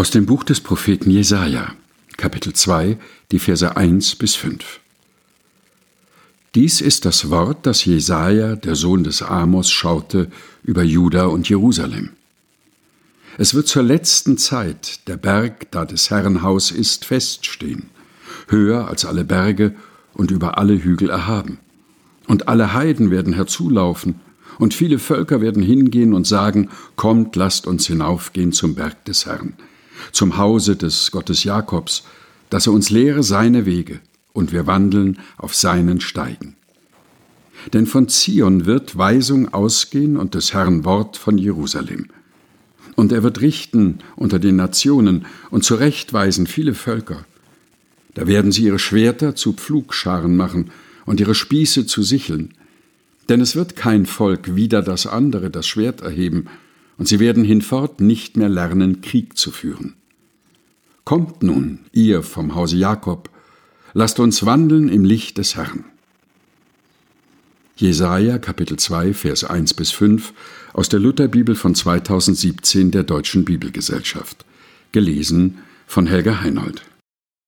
Aus dem Buch des Propheten Jesaja, Kapitel 2, die Verse 1 bis 5. Dies ist das Wort, das Jesaja, der Sohn des Amos, schaute über Juda und Jerusalem. Es wird zur letzten Zeit der Berg, da des Herrn Haus ist, feststehen, höher als alle Berge und über alle Hügel erhaben. Und alle Heiden werden herzulaufen, und viele Völker werden hingehen und sagen, Kommt, lasst uns hinaufgehen zum Berg des Herrn, zum Hause des Gottes Jakobs, dass er uns lehre seine Wege, und wir wandeln auf seinen Steigen. Denn von Zion wird Weisung ausgehen und des Herrn Wort von Jerusalem. Und er wird richten unter den Nationen und zurechtweisen viele Völker. Da werden sie ihre Schwerter zu Pflugscharen machen und ihre Spieße zu Sicheln. Denn es wird kein Volk wider das andere das Schwert erheben, und sie werden hinfort nicht mehr lernen, Krieg zu führen. Kommt nun, ihr vom Hause Jakob, lasst uns wandeln im Licht des Herrn. Jesaja Kapitel 2 Vers 1 bis 5 aus der Lutherbibel von 2017 der Deutschen Bibelgesellschaft. Gelesen von Helga Heinold.